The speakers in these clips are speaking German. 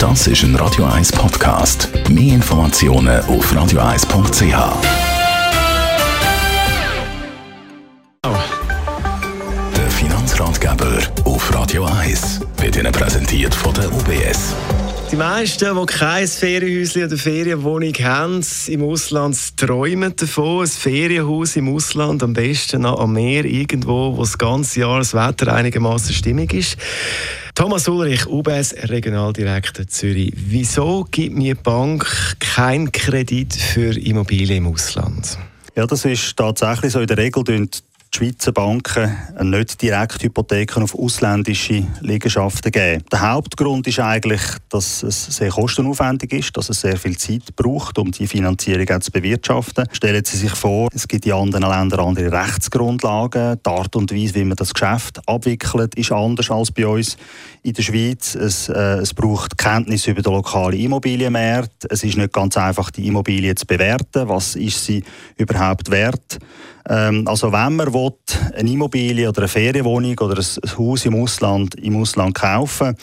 Das ist ein Radio 1 Podcast. Mehr Informationen auf radio1.ch. Der Finanzratgeber auf Radio 1 wird Ihnen präsentiert von der UBS. Die meisten, die kein Ferienhäuschen oder Ferienwohnung haben im Ausland, träumen davon. Ein Ferienhaus im Ausland, am besten noch am Meer, irgendwo, wo das ganze Jahr das Wetter einigermaßen stimmig ist. Thomas Ulrich, UBS Regionaldirektor Zürich. Wieso gibt mir die Bank keinen Kredit für Immobilien im Ausland? Ja, das ist tatsächlich so. In der Regel die Schweizer Banken nicht direkt Hypotheken auf ausländische Liegenschaften geben. Der Hauptgrund ist eigentlich, dass es sehr kostenaufwendig ist, dass es sehr viel Zeit braucht, um die Finanzierung zu bewirtschaften. Stellen Sie sich vor, es gibt in anderen Ländern andere Rechtsgrundlagen. Die Art und Weise, wie man das Geschäft abwickelt, ist anders als bei uns in der Schweiz. Es, äh, es braucht Kenntnis über den lokalen Immobilienmarkt. Es ist nicht ganz einfach, die Immobilie zu bewerten. Was ist sie überhaupt wert? Ähm, also wenn man will, eine Immobilie oder eine Ferienwohnung oder ein Haus im Ausland, im Ausland kaufen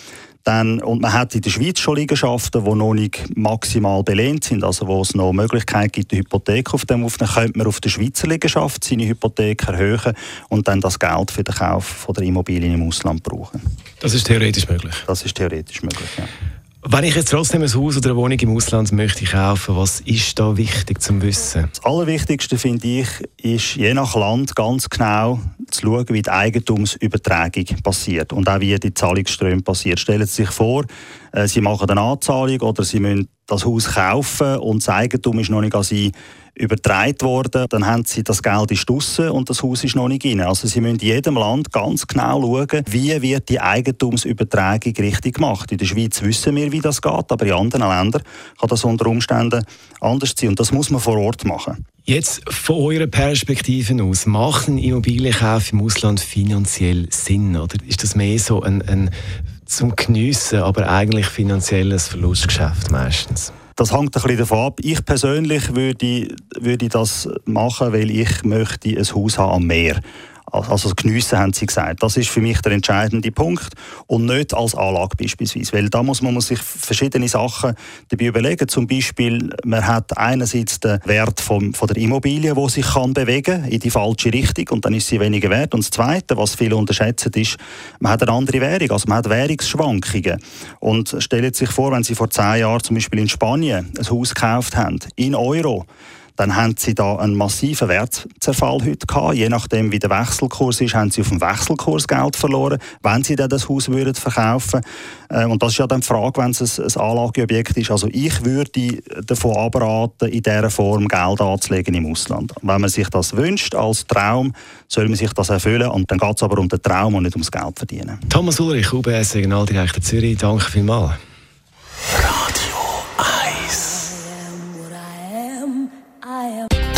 dann, und man hat in der Schweiz schon Liegenschaften, die noch nicht maximal belehnt sind, also wo es noch Möglichkeit gibt, eine Hypothek auf dem aufzunehmen, könnte man auf der Schweizer Liegenschaft seine Hypothek erhöhen und dann das Geld für den Kauf von der Immobilien im Ausland brauchen. Das ist theoretisch möglich? Das ist theoretisch möglich, ja. Wenn ich jetzt trotzdem ein Haus oder eine Wohnung im Ausland möchte kaufen, was ist da wichtig zum Wissen? Das Allerwichtigste finde ich, ist je nach Land ganz genau zu schauen, wie die Eigentumsübertragung passiert und auch wie die Zahlungsströme passiert. Stellen Sie sich vor, äh, Sie machen eine Anzahlung oder Sie müssen das Haus kaufen und das Eigentum ist noch nicht an Sie übertragen worden, dann haben sie das Geld ist draussen und das Haus ist noch nicht rein. Also sie müssen in jedem Land ganz genau schauen, wie wird die Eigentumsübertragung richtig gemacht. In der Schweiz wissen wir, wie das geht, aber in anderen Ländern kann das unter Umständen anders sein und das muss man vor Ort machen. Jetzt von eurer Perspektive aus, macht ein Immobilienkauf im Ausland finanziell Sinn oder ist das mehr so ein, ein zum Geniessen, aber eigentlich finanzielles Verlustgeschäft meistens? Das hängt ein bisschen davon ab. Ich persönlich würde, würde das machen, weil ich möchte ein Haus haben am Meer. Also geniessen, haben sie gesagt. Das ist für mich der entscheidende Punkt und nicht als Anlage beispielsweise. Weil da muss man muss sich verschiedene Sachen dabei überlegen. Zum Beispiel, man hat einerseits den Wert vom, von der Immobilie, wo sich kann bewegen in die falsche Richtung und dann ist sie weniger wert. Und das Zweite, was viele unterschätzen, ist, man hat eine andere Währung, also man hat Währungsschwankungen. Und stellen Sie sich vor, wenn Sie vor zehn Jahren zum Beispiel in Spanien ein Haus gekauft haben, in Euro, dann haben sie da einen massiven Wertzerfall heute gehabt. Je nachdem, wie der Wechselkurs ist, haben sie auf dem Wechselkurs Geld verloren, wenn sie dann das Haus würden verkaufen äh, Und das ist ja dann die Frage, wenn es ein, Anlageobjekt ist. Also ich würde davon abraten, in dieser Form Geld anzulegen im Ausland. Wenn man sich das wünscht als Traum, soll man sich das erfüllen. Und dann geht es aber um den Traum und nicht ums Geld verdienen. Thomas Ulrich, UBS Regionaldirektor Zürich, danke vielmals.